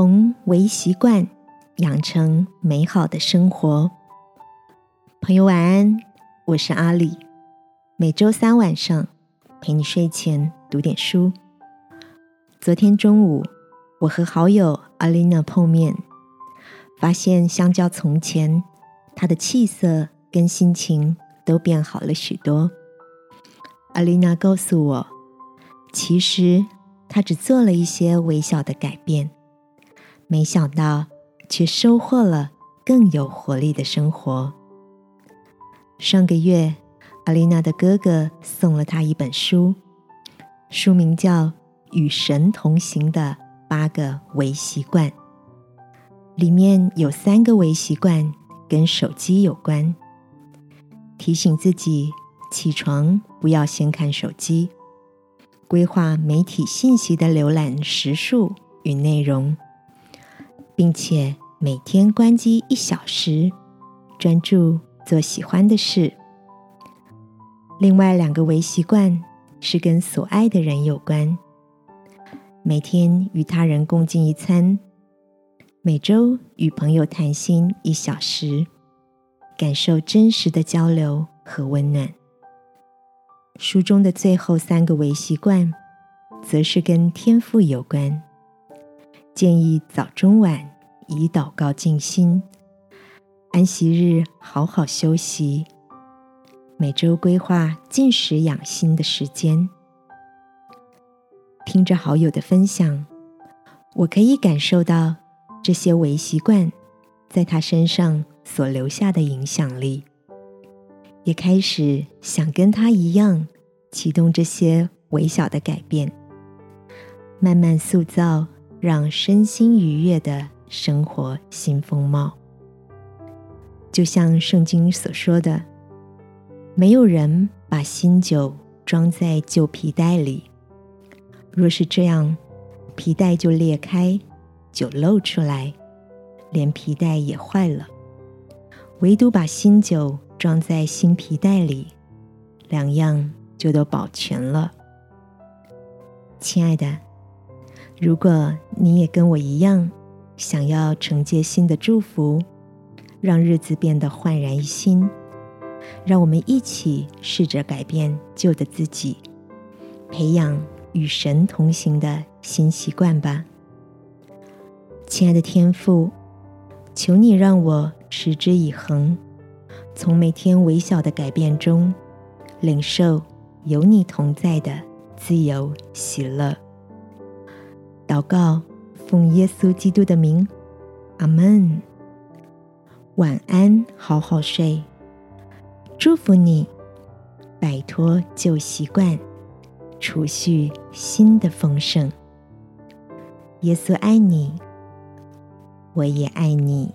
从微习惯养成美好的生活。朋友晚安，我是阿里。每周三晚上陪你睡前读点书。昨天中午，我和好友阿丽娜碰面，发现相较从前，她的气色跟心情都变好了许多。阿丽娜告诉我，其实她只做了一些微小的改变。没想到，却收获了更有活力的生活。上个月，阿丽娜的哥哥送了她一本书，书名叫《与神同行的八个微习惯》，里面有三个微习惯跟手机有关，提醒自己起床不要先看手机，规划媒体信息的浏览时数与内容。并且每天关机一小时，专注做喜欢的事。另外两个微习惯是跟所爱的人有关：每天与他人共进一餐，每周与朋友谈心一小时，感受真实的交流和温暖。书中的最后三个微习惯，则是跟天赋有关。建议早中晚以祷告静心，安息日好好休息，每周规划进食养心的时间。听着好友的分享，我可以感受到这些微习惯在他身上所留下的影响力，也开始想跟他一样启动这些微小的改变，慢慢塑造。让身心愉悦的生活新风貌，就像圣经所说的：“没有人把新酒装在旧皮袋里，若是这样，皮袋就裂开，酒漏出来，连皮袋也坏了。唯独把新酒装在新皮袋里，两样就都保全了。”亲爱的。如果你也跟我一样，想要承接新的祝福，让日子变得焕然一新，让我们一起试着改变旧的自己，培养与神同行的新习惯吧。亲爱的天父，求你让我持之以恒，从每天微小的改变中，领受有你同在的自由喜乐。祷告，奉耶稣基督的名，阿门。晚安，好好睡。祝福你，摆脱旧习惯，储蓄新的丰盛。耶稣爱你，我也爱你。